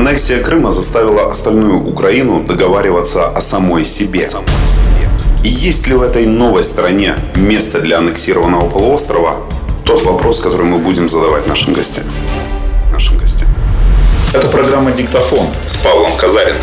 Аннексия Крыма заставила остальную Украину договариваться о самой себе. И есть ли в этой новой стране место для аннексированного полуострова? Тот вопрос, который мы будем задавать нашим гостям. Нашим гостям. Это программа «Диктофон» с Павлом Казариным.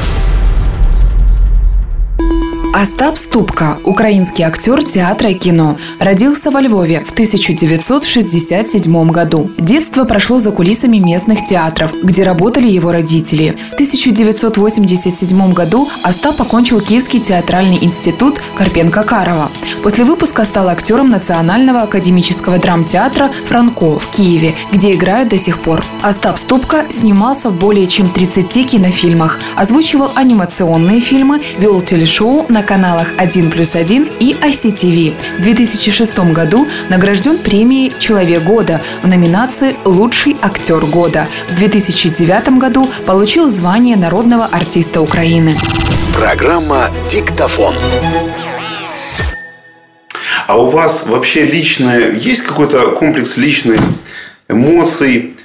Остап Ступка, украинский актер театра и кино, родился во Львове в 1967 году. Детство прошло за кулисами местных театров, где работали его родители. В 1987 году Остап окончил Киевский театральный институт Карпенко-Карова. После выпуска стал актером Национального академического драмтеатра «Франко» в Киеве, где играет до сих пор. Остап Ступка снимался в более чем 30 кинофильмах, озвучивал анимационные фильмы, вел телешоу на каналах 1 плюс 1 и ICTV. В 2006 году награжден премией «Человек года» в номинации «Лучший актер года». В 2009 году получил звание народного артиста Украины. Программа «Диктофон». А у вас вообще личное, есть какой-то комплекс личных эмоций,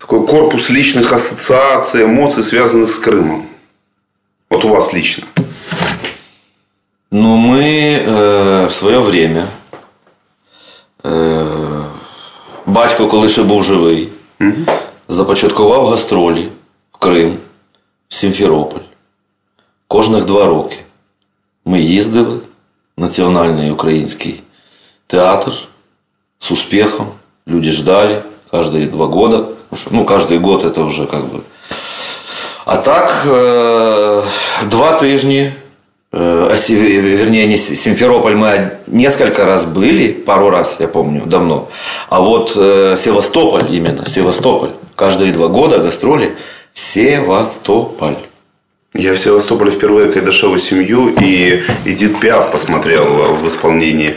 такой корпус личных ассоциаций, эмоций, связанных с Крымом? Вот у вас лично. Ну, мы е, в своє время. Е, батько, коли ще був живий, започаткував гастролі в Крим, в Сімферополь. Кожних два роки ми їздили в Національний український театр с успехом. Люди ждали каждые два года. Ну, каждый год это уже как бы. А так, э, два тижні Э, Вернее, не Симферополь мы несколько раз были, пару раз, я помню, давно. А вот э, Севастополь именно, Севастополь. Каждые два года гастроли Севастополь. Я в Севастополе впервые Кайдашеву семью и Эдит Пиаф посмотрел в исполнении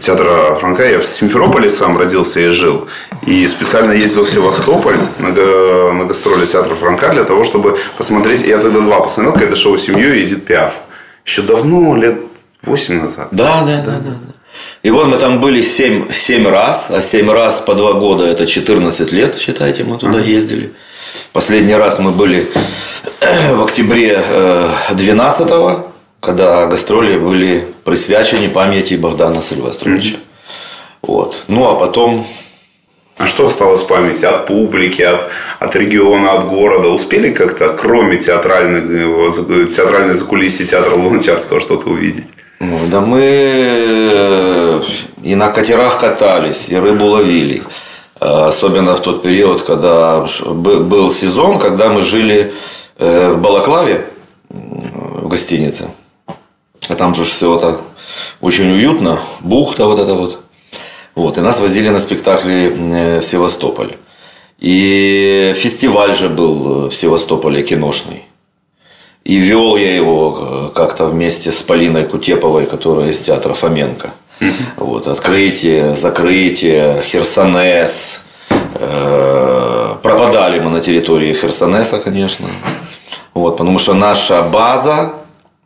театра Франка. Я в Симферополе сам родился и жил. И специально ездил в Севастополь на, на гастроли театра Франка для того, чтобы посмотреть. Я тогда два посмотрел Кайдашеву семью и Эдит Пиаф. Еще давно, лет 8 назад. Да, да, да, да. да. И вот мы там были 7, 7 раз, а 7 раз по 2 года это 14 лет, считайте, мы туда ездили. Последний раз мы были в октябре 12 э, когда гастроли были присвячены памяти Богдана Сильвестровича. Mm-hmm. Вот. Ну а потом а что осталось в памяти от публики, от, от региона, от города? Успели как-то, кроме театральных, э, театральной закулисья театра Луначарского, что-то увидеть? Ну, да мы э, и на катерах катались, и рыбу ловили. Э, особенно в тот период, когда был сезон, когда мы жили в Балаклаве, в гостинице. А там же все так очень уютно, бухта вот эта вот. Вот, и нас возили на спектакли э, в Севастополь. И фестиваль же был в Севастополе киношный. И вел я его э, как-то вместе с Полиной Кутеповой, которая из театра Фоменко. Вот, открытие, закрытие, Херсонес. Э, пропадали мы на территории Херсонеса, конечно. Вот, потому что наша база,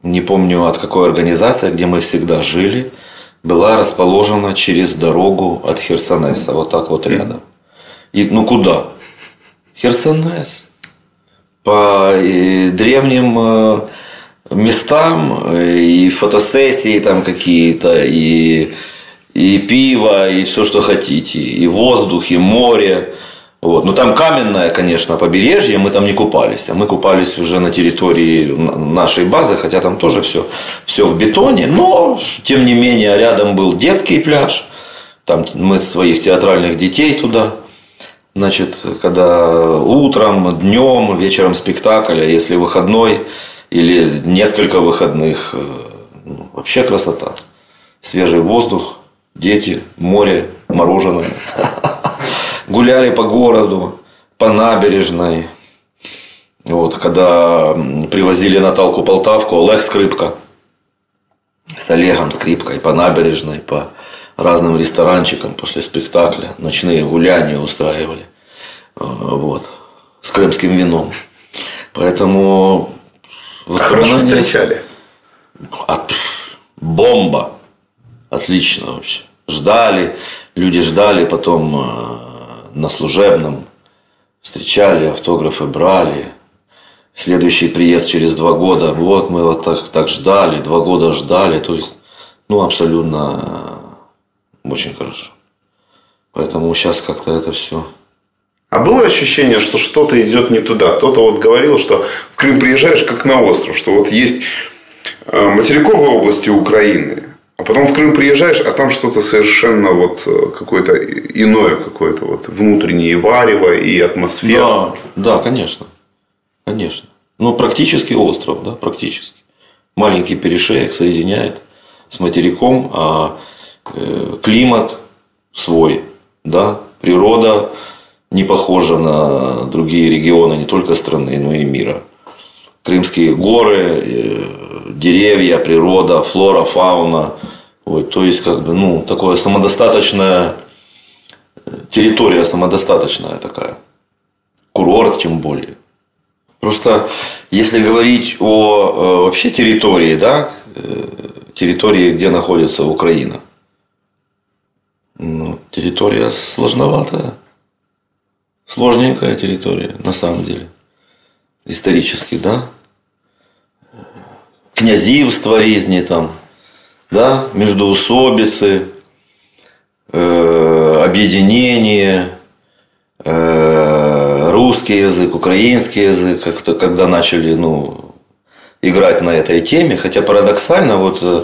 не помню от какой организации, где мы всегда жили – была расположена через дорогу от Херсонеса, вот так вот рядом. И ну куда? Херсонес. По э, древним э, местам э, и фотосессии там какие-то, и, и пиво, и все, что хотите, и воздух, и море. Вот. Ну там каменное, конечно, побережье, мы там не купались, а мы купались уже на территории нашей базы, хотя там тоже все, все в бетоне, но тем не менее рядом был детский пляж, там мы своих театральных детей туда, значит, когда утром, днем, вечером спектакль, а если выходной или несколько выходных, э, ну, вообще красота, свежий воздух, дети, море, мороженое. гуляли по городу, по набережной. Вот, когда привозили Наталку Полтавку, Олег Скрипка с Олегом Скрипкой по набережной, по разным ресторанчикам после спектакля. Ночные гуляния устраивали. А, вот. С крымским вином. Поэтому Хорошо встречали. От... Бомба. Отлично вообще. Ждали. Люди ждали, потом а, на служебном, встречали, автографы брали. Следующий приезд через два года. Вот мы вот так, так ждали, два года ждали. То есть, ну, абсолютно э, очень хорошо. Поэтому сейчас как-то это все а было ощущение, что что-то идет не туда? Кто-то вот говорил, что в Крым приезжаешь как на остров, что вот есть э, материковые области Украины, а потом в Крым приезжаешь, а там что-то совершенно вот э, какое-то иное, какое-то вот внутреннее варево и атмосфера. Да, да, конечно. Конечно. Ну, практически остров, да, практически. Маленький перешеек соединяет с материком, а э, климат свой, да, природа не похожа на другие регионы не только страны, но и мира. Крымские горы, э, деревья, природа, флора, фауна. Вот, то есть, как бы, ну, такое самодостаточная э, территория самодостаточная такая. Курорт тем более. Просто если говорить о э, вообще территории, да, территории, где находится Украина, ну, территория сложноватая. Сложненькая территория, на самом деле. Исторически, да? Князівства різні там, да? междоусобицы, э, объединение, э, русский язык, украинский язык, как когда начали ну, играть на этой теме. Хотя парадоксально, вот э,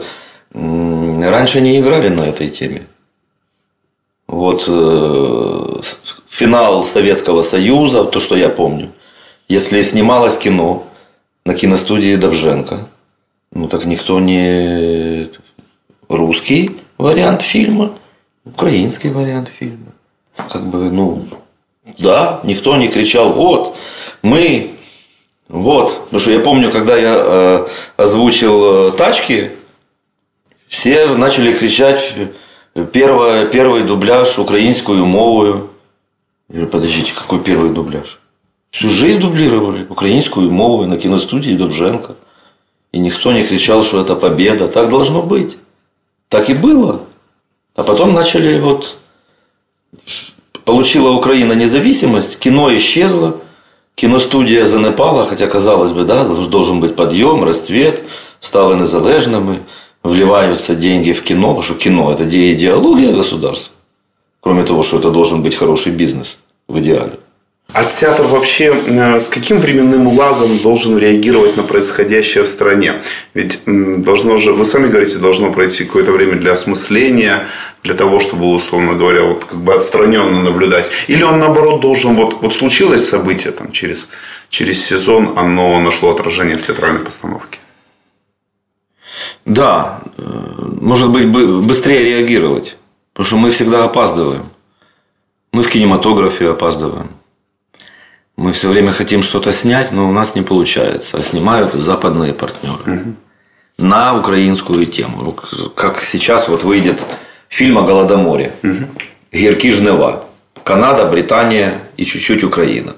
раньше не играли на этой теме. Вот э, финал Советского Союза, то, что я помню. Если снималось кино на киностудии Довженко, ну так никто не русский вариант фильма, украинский вариант фильма. Как бы, ну, да, никто не кричал, вот, мы, вот. Потому что я помню, когда я э, озвучил э, тачки, все начали кричать первое, первый дубляж украинскую мовою. Я говорю, подождите, какой первый дубляж? Всю жизнь дублировали украинскую мову на киностудии Довженко. И никто не кричал, что это победа. Так должно быть. Так и было. А потом начали вот... Получила Украина независимость, кино исчезло, киностудия занепала, хотя, казалось бы, да, должен быть подъем, расцвет, стали незалежними, вливаются деньги в кино, потому что кино – это идеология государства. Кроме того, что это должен быть хороший бизнес в идеале. А театр вообще э, с каким временным лагом должен реагировать на происходящее в стране? Ведь должно же, вы сами говорите, должно пройти какое-то время для осмысления, для того, чтобы, условно говоря, вот как бы отстраненно наблюдать. Или он, наоборот, должен, вот, вот случилось событие там, через, через сезон, оно нашло отражение в театральной постановке? Да, э, может быть, быстрее реагировать. Потому что мы всегда опаздываем. Мы в кинематографе опаздываем. Мы все время хотим что-то снять, но у нас не получается. А снимают западные партнеры. Угу. На украинскую тему. Как сейчас вот выйдет фильм о Голодоморе. Угу. Гіркі жнива. Канада, Британия и чуть-чуть Украина.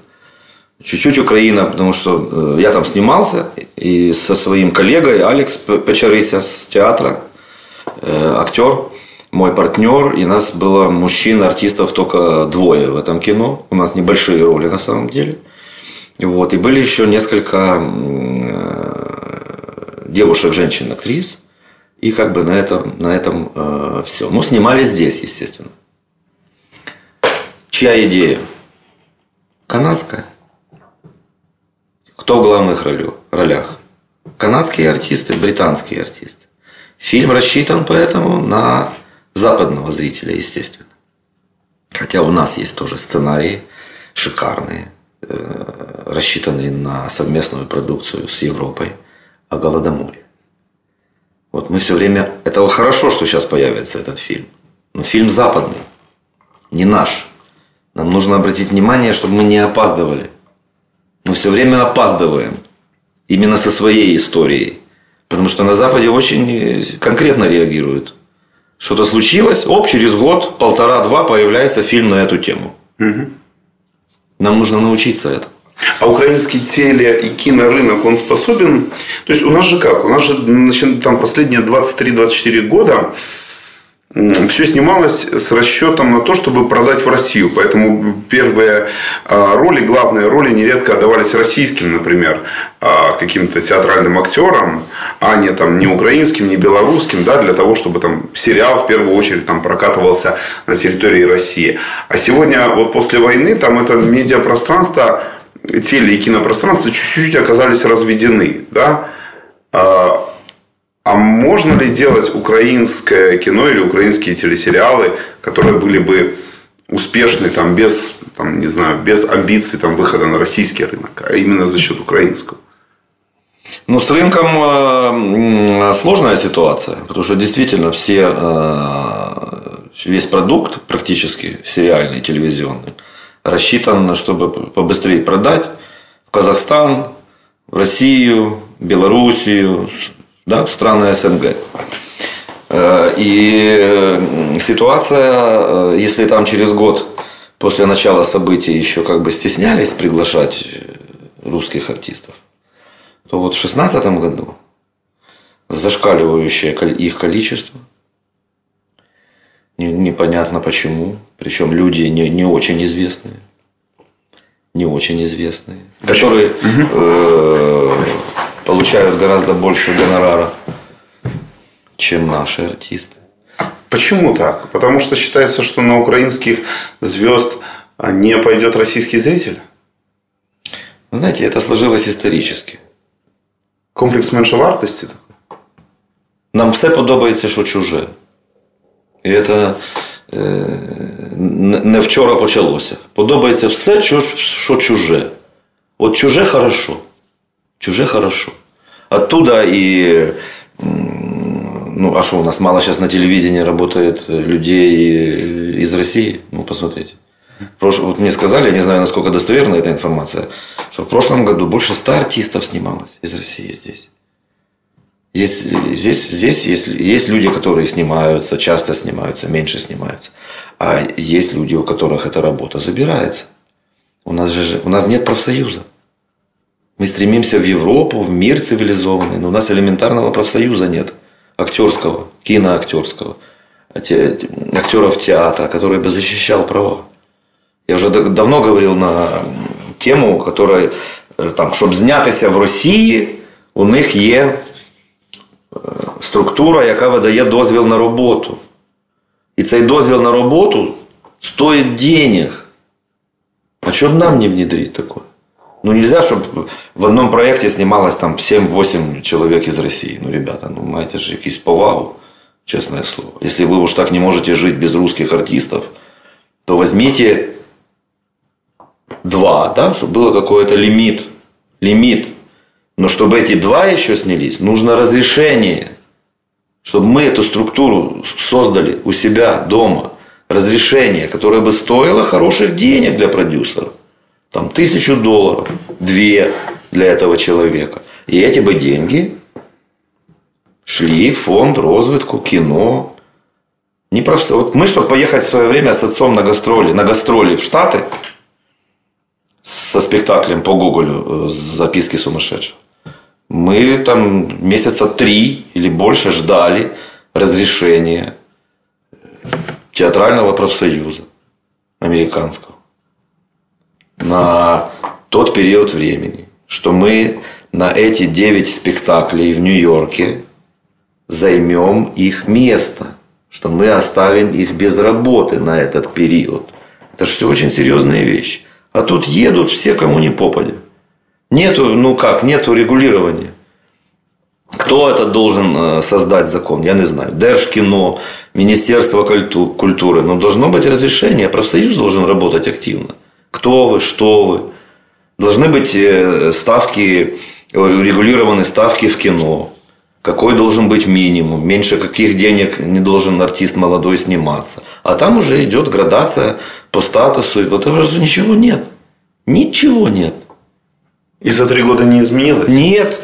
Чуть-чуть Украина, потому что э, я там снимался и со своим коллегой Алекс Печерися с театра, э, актер мой партнер, и нас было мужчин, артистов только двое в этом кино. У нас небольшие роли на самом деле. Вот. И были еще несколько э, девушек, женщин, актрис. И как бы на этом, на этом э, все. Мы снимали здесь, естественно. Чья идея? Канадская. Кто в главных ролях? Канадские артисты, британские артисты. Фильм рассчитан поэтому на западного зрителя, естественно. Хотя у нас есть тоже сценарии шикарные, э, рассчитанные на совместную продукцию с Европой о Голодоморе. Вот мы все время... Это хорошо, что сейчас появится этот фильм. Но фильм западный, не наш. Нам нужно обратить внимание, чтобы мы не опаздывали. Мы все время опаздываем. Именно со своей историей. Потому что на Западе очень конкретно реагируют что-то случилось, оп, через год, полтора-два появляется фильм на эту тему. Угу. Нам нужно научиться этому. А украинский теле- и кинорынок, он способен... То есть, у нас же как? У нас же значит, там последние 23-24 года все снималось с расчетом на то, чтобы продать в Россию. Поэтому первые а, роли, главные роли нередко отдавались российским, например, а, каким-то театральным актерам, а не, там, не украинским, не белорусским, да, для того, чтобы там, сериал в первую очередь там, прокатывался на территории России. А сегодня, вот после войны, там это медиапространство, теле- и кинопространство чуть-чуть оказались разведены. Да? А, можно ли делать украинское кино или украинские телесериалы, которые были бы успешны там, без, там, не знаю, без амбиций там, выхода на российский рынок, а именно за счет украинского? Ну, с рынком э, сложная ситуация, потому что действительно все, э, весь продукт практически сериальный, телевизионный, рассчитан, чтобы побыстрее продать в Казахстан, в Россию, Белоруссию, да, страны СНГ. Э, и ситуация, если там через год после начала событий еще как бы стеснялись приглашать русских артистов, то вот в 2016 году зашкаливающее их количество, непонятно почему, причем люди не, не очень известные, не очень известные, которые э, получают гораздо больше гонорара, чем наши артисты. Почему так? Потому что считается, что на украинских звезд не пойдет российский зритель? Знаете, это сложилось исторически. Комплекс меншовартості? Нам все подобається, що чуже. І це е, не вчора почалося. Подобається все, що чуже. От чуже хорошо. Чуже хорошо. Оттуда и ну, а что у нас мало сейчас на телевидении работает людей из России? Ну, посмотрите. Вот мне сказали, я не знаю, насколько достоверна эта информация, что в прошлом году больше ста артистов снималось из России здесь. Есть, здесь здесь есть, есть люди, которые снимаются, часто снимаются, меньше снимаются. А есть люди, у которых эта работа забирается. У нас же у нас нет профсоюза. Мы стремимся в Европу, в мир цивилизованный, но у нас элементарного профсоюза нет. Актерского, киноактерского, актеров театра, который бы защищал права. Я вже давно говорив на тему, которая, там, щоб знятися в Росії, у них є структура, яка видає дозвіл на роботу. І цей дозвіл на роботу стоїть денег. А що нам не внедрить такое? Ну, нельзя, чтобы в одном проекте снималось там 7-8 человек из России. Ну, ребята, ну, маете же якийсь повагу, честное слово. Если вы уж так не можете жить без русских артистов, то возьмите два, да, чтобы было какой-то лимит. Лимит. Но чтобы эти два еще снялись, нужно разрешение. Чтобы мы эту структуру создали у себя дома. Разрешение, которое бы стоило хороших денег для продюсеров. Там тысячу долларов, две для этого человека. И эти бы деньги шли в фонд розвитку, кино. Не просто... Вот мы, чтобы поехать в свое время с отцом на гастроли, на гастроли в Штаты, со спектаклем по Гоголю э, «Записки сумасшедшего». Мы там месяца три или больше ждали разрешения театрального профсоюза американского на тот период времени, что мы на эти девять спектаклей в Нью-Йорке займем их место, что мы оставим их без работы на этот период. Это же все очень серьезные вещи. А тут едут все, кому не попадя. Нету, ну как, нету регулирования. Кто это должен э, создать закон? Я не знаю. Держкино, Министерство культуры. Но должно быть разрешение. Профсоюз должен работать активно. Кто вы, что вы. Должны быть э, ставки, урегулированы ставки в кино. Какой должен быть минимум, меньше каких денег не должен артист молодой сниматься. А там уже идет градация по статусу. И вот этого ничего нет. Ничего нет. И за три года не изменилось? Нет.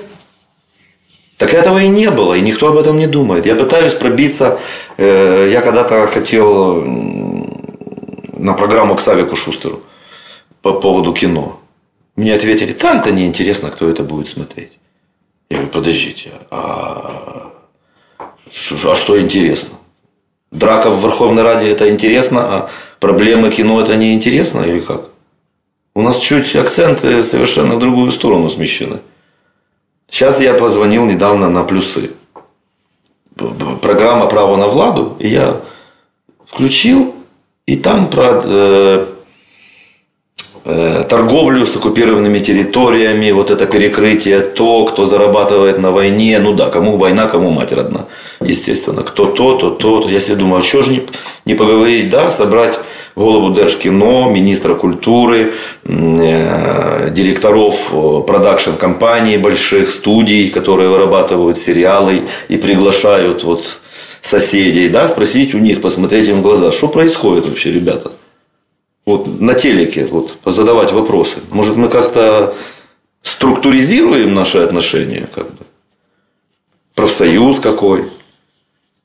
Так этого и не было, и никто об этом не думает. Я пытаюсь пробиться. Э, я когда-то хотел на программу к Савику Шустеру по поводу кино. Мне ответили, да, это неинтересно, кто это будет смотреть. Я говорю, подождите, а, а что интересно? Драка в Верховной Раде это интересно, а проблемы кино это не интересно или как? У нас чуть акценты совершенно в другую сторону смещены. Сейчас я позвонил недавно на плюсы. Программа «Право на Владу». И я включил, и там про э, торговлю с оккупированными территориями, вот это перекрытие, то, кто зарабатывает на войне. Ну да, кому война, кому мать родна. Естественно, кто то, то, то. Я себе думаю, а что же не, не поговорить, да, собрать голову Держкино, министра культуры, э, директоров э, продакшн-компаний больших, студий, которые вырабатывают сериалы и приглашают вот соседей, да, спросить у них, посмотреть им в глаза, что происходит вообще, ребята. Вот на телеке вот, позадавать вопросы. Может, мы как-то структуризируем наши отношения, как бы? Профсоюз какой?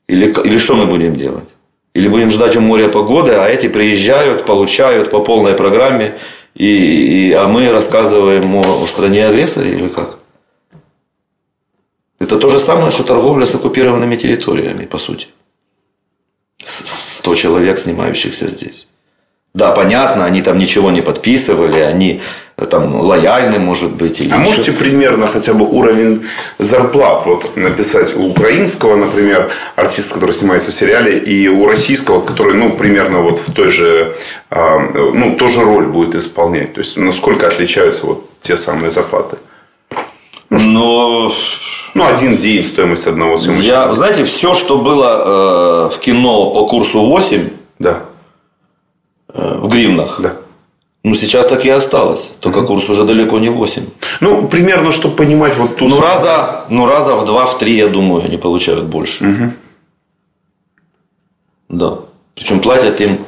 Или, или что мы будем делать? Или будем ждать у моря погоды, а эти приезжают, получают по полной программе, и, и, а мы рассказываем о, о стране-агрессоре или как? Это то же самое, что торговля с оккупированными территориями, по сути. 100 человек, снимающихся здесь. Да, понятно, они там ничего не подписывали, они э, там лояльны, может быть. Или а еще... можете примерно хотя бы уровень зарплат вот написать у украинского, например, артиста, который снимается в сериале, и у российского, который, ну, примерно вот в той же, а, ну, тоже роль будет исполнять. То есть, насколько отличаются вот те самые зарплаты? Ну, Но... Ну, один день стоимость одного съемочного. Я, знаете, все, что было э, в кино по курсу 8, да в гривнах. Да. Ну, сейчас так и осталось. Только курс уже далеко не 8. Ну, примерно, чтобы понимать вот ту... Ну, раза, ну, раза в два, в три, я думаю, они получают больше. Угу. Да. Причем платят им,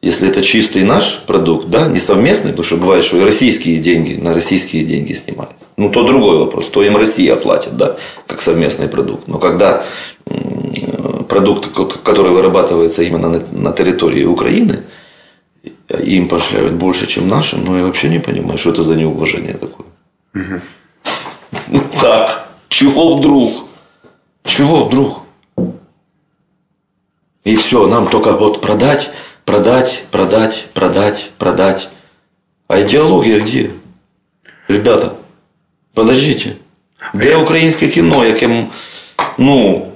если это чистый наш продукт, да, не совместный, потому что бывает, что и российские деньги, на российские деньги снимаются. Ну, то другой вопрос, то им Россия платит, да, как совместный продукт. Но когда продукт, который вырабатывается именно на территории Украины, им пошлют больше, чем нашим, ну я вообще не понимаю, что это за неуважение такое. Угу. Ну как? Чего вдруг? Чего вдруг? И все, нам только вот продать, продать, продать, продать, продать. А идеология где? Ребята, подождите. Где украинское кино, яким, ну,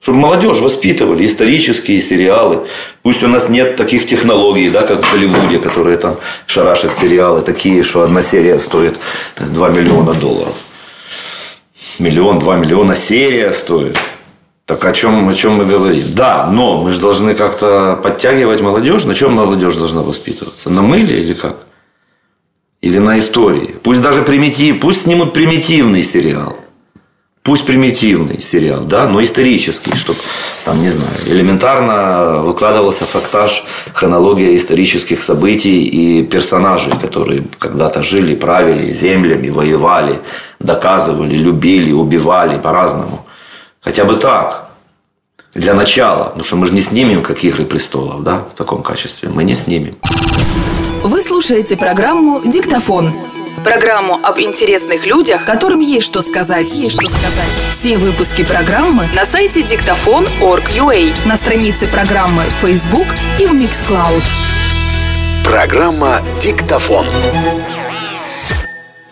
чтобы молодежь воспитывали, исторические сериалы. Пусть у нас нет таких технологий, да, как в Голливуде, которые там шарашат сериалы такие, что одна серия стоит 2 миллиона долларов. Миллион, 2 миллиона серия стоит. Так о чем, о чем мы говорим? Да, но мы же должны как-то подтягивать молодежь. На чем молодежь должна воспитываться? На мыле или как? Или на истории? Пусть даже примитив, пусть снимут примитивный сериал пусть примитивный сериал, да, но исторический, чтобы там, не знаю, элементарно выкладывался фактаж, хронология исторических событий и персонажей, которые когда-то жили, правили землями, воевали, доказывали, любили, убивали по-разному. Хотя бы так, для начала, потому что мы же не снимем, как «Игры престолов», да, в таком качестве, мы не снимем. Вы слушаете программу «Диктофон». Программу об интересных людях, которым есть что сказать. Есть что сказать. Все выпуски программы на сайте диктофон.org.ua, на странице программы Facebook и в Mixcloud. Программа «Диктофон».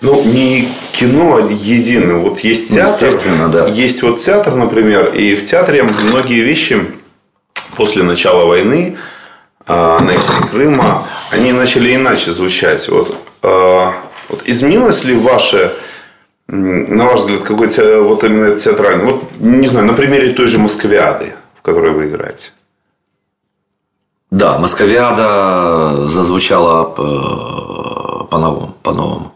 Ну, не кино, а единое. Вот есть театр. Естественно, да. Есть вот театр, например, и в театре многие вещи после начала войны, а, аннексии Крыма, они начали иначе звучать. Вот а, вот изменилось ли ваше, на ваш взгляд, какой-то вот именно театральный, вот, не знаю, на примере той же Москвиады, в которой вы играете? Да, Московиада зазвучала по-новому. По-новому.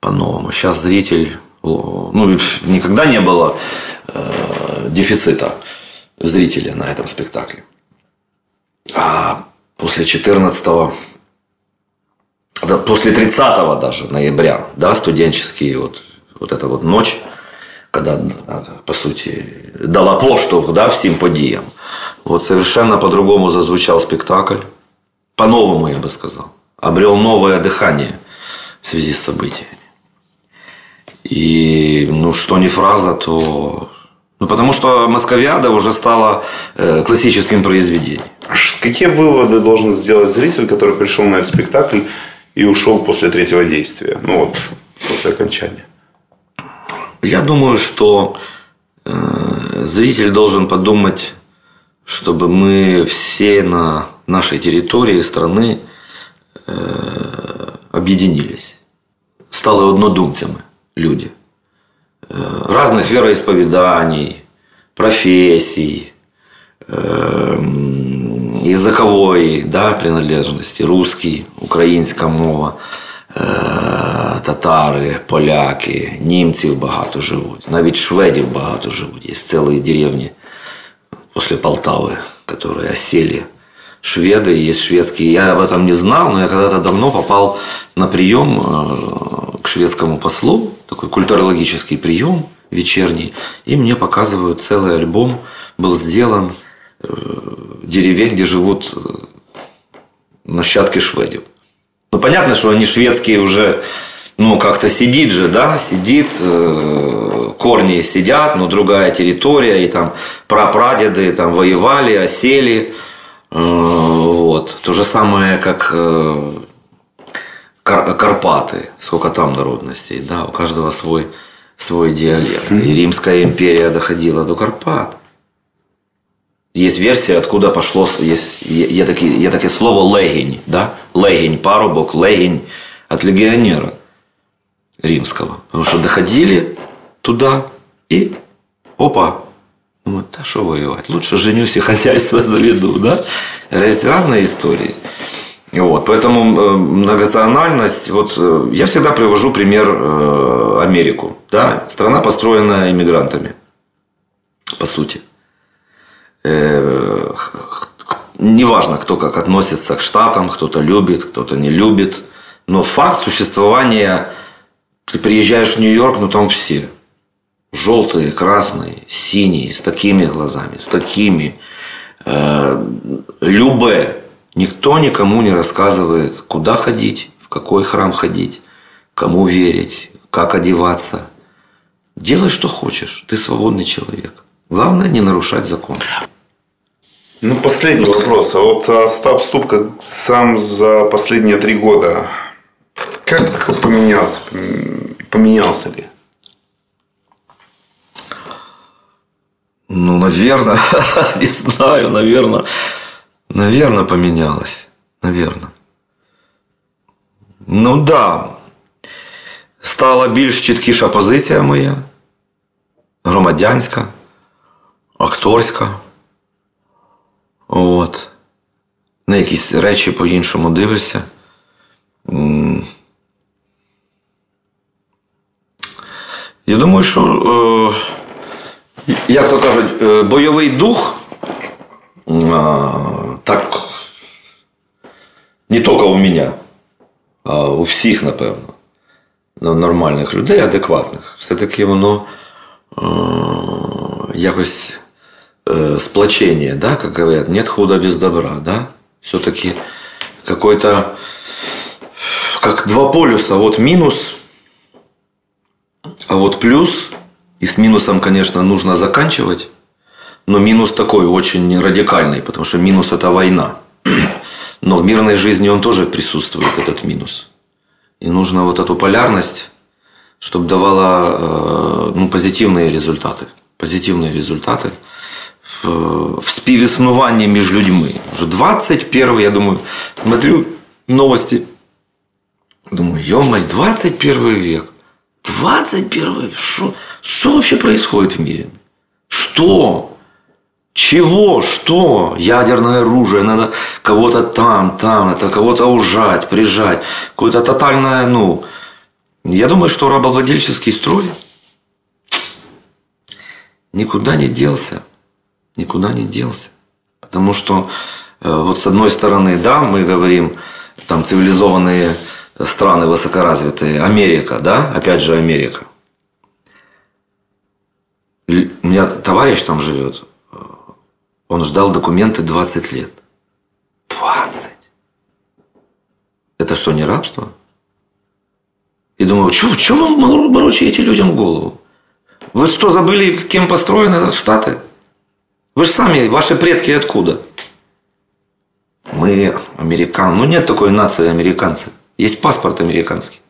По-новому. Сейчас зритель... Ну, никогда не было э, дефицита зрителя на этом спектакле. А после 14 после 30 даже ноября, да, студенческие вот, вот эта вот ночь, когда, по сути, дала поштовх, да, всем подиям. Вот совершенно по-другому зазвучал спектакль. По-новому, я бы сказал. Обрел новое дыхание в связи с событиями. И, ну, что не фраза, то... Ну, потому что Московиада уже стала э, классическим произведением. А какие выводы должен сделать зритель, который пришел на этот спектакль и ушел после третьего действия? Ну вот, после окончания. Я думаю, что э, зритель должен подумать, чтобы мы все на нашей территории страны э, объединились, стали однодумцями люди э, разных вероисповеданий, профессий, языковой да, принадлежности, русский, українська мова, татари, поляки, німців багато живуть, навіть шведів багато живуть. Є цілі деревні після Полтави, які осели шведы, есть шведские. Я об этом не знал, но я когда-то давно попал на прием к шведскому послу, такой культурологический прием вечерний, и мне показывают целый альбом, был сделан деревень, где живут нащадки шведов. Ну, понятно, что они шведские уже, ну, как-то сидит же, да, сидит, корни сидят, но другая территория, и там прапрадеды там воевали, осели. Вот. То же самое, как Карпаты, сколько там народностей, да, у каждого свой, свой диалект. И Римская империя доходила до Карпат. Есть версия, откуда пошло, есть, є, такі, є таке слово легінь, да? легінь, парубок, легінь от легионера римского. Потому что доходили туда и опа, вот, а что воевать? Лучше женюсь и хозяйство заведу, да? Есть разные истории. Вот, поэтому многонациональность, вот я всегда привожу пример Америку, да, страна построена иммигрантами, по сути. Неважно, кто как относится к штатам, кто-то любит, кто-то не любит, но факт существования, ты приезжаешь в Нью-Йорк, ну там все, желтые, красные, синие, с такими глазами, с такими, э, любые. Никто никому не рассказывает, куда ходить, в какой храм ходить, кому верить, как одеваться. Делай, что хочешь. Ты свободный человек. Главное не нарушать закон. Ну, последний вопрос. А вот Остап Ступка сам за последние три года как поменялся? Поменялся ли? Ну, наверное, не знаю, наверное, наверное, поменялось. Наверное. Ну да. Стала більш чіткіша позиція моя, громадянська, акторська. От. На якісь речі по-іншому дивишся. Я думаю, що, як то кажуть, бойовий дух так не тільки у мене, а у всіх, напевно, нормальних людей, адекватних. Все-таки воно якось сплочение, да, как говорят, нет худа без добра, да, все-таки какой-то, как два полюса, вот минус, а вот плюс, и с минусом, конечно, нужно заканчивать, но минус такой очень радикальный, потому что минус это война. Но в мирной жизни он тоже присутствует, этот минус. И нужно вот эту полярность, чтобы давала ну, позитивные результаты. Позитивные результаты – в, в співіснуванні між людьми. Вже 21 я думаю, смотрю новости. Думаю, ё 21 век. 21 век. Что, что вообще происходит в мире? Что? Чего? Что? Ядерное оружие, надо кого-то там, там, это кого-то ужать, прижать. Какое-то тотальное, ну... Я думаю, что рабовладельческий строй никуда не делся никуда не делся. Потому что э, вот с одной стороны, да, мы говорим, там цивилизованные страны высокоразвитые, Америка, да, опять же Америка. У меня товарищ там живет, он ждал документы 20 лет. 20! Это что, не рабство? И думаю, что вы морочите людям голову? Вы что, забыли, кем построены Штаты? Вы же сами, ваши предки откуда? Мы американцы. Ну, нет такой нации американцы. Есть паспорт американский.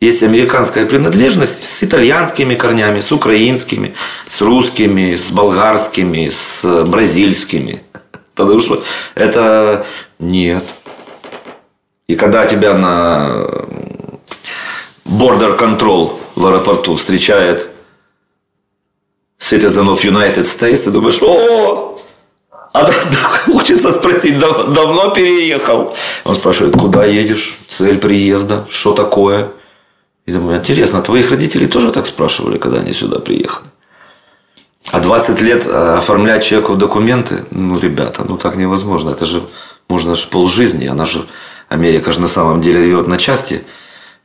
Есть американская принадлежность с итальянскими корнями, с украинскими, с русскими, с болгарскими, с бразильскими. Потому что это нет. И когда тебя на control в аэропорту встречает citizen of United States, ты думаешь, о, а да, да, хочется спросить, дав, давно переехал? Он спрашивает, куда едешь, цель приезда, что такое? И думаю, интересно, твоих родителей тоже так спрашивали, когда они сюда приехали? А 20 лет э, оформлять человеку документы, ну, ребята, ну так невозможно. Это же можно же полжизни. Она же, Америка же на самом деле рвет на части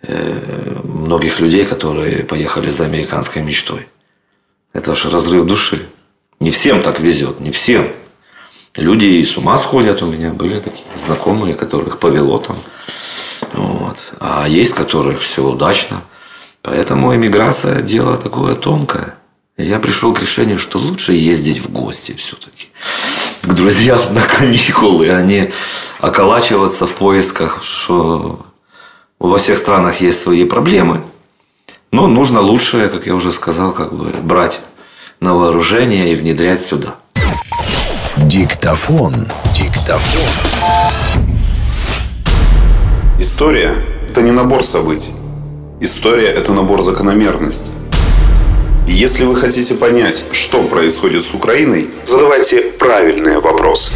э, многих людей, которые поехали за американской мечтой. Это же разрыв души. Не всем так везет, не всем. Люди и с ума сходят у меня. Были такие знакомые, которых повело там. Вот. А есть, которых все удачно. Поэтому иммиграция – дело такое тонкое. Я пришел к решению, что лучше ездить в гости все-таки к друзьям на каникулы, а не околачиваться в поисках, что во всех странах есть свои проблемы. Но нужно лучшее, как я уже сказал, как бы брать на вооружение и внедрять сюда. Диктофон. Диктофон. История – это не набор событий. История – это набор закономерностей. И если вы хотите понять, что происходит с Украиной, задавайте правильные вопросы.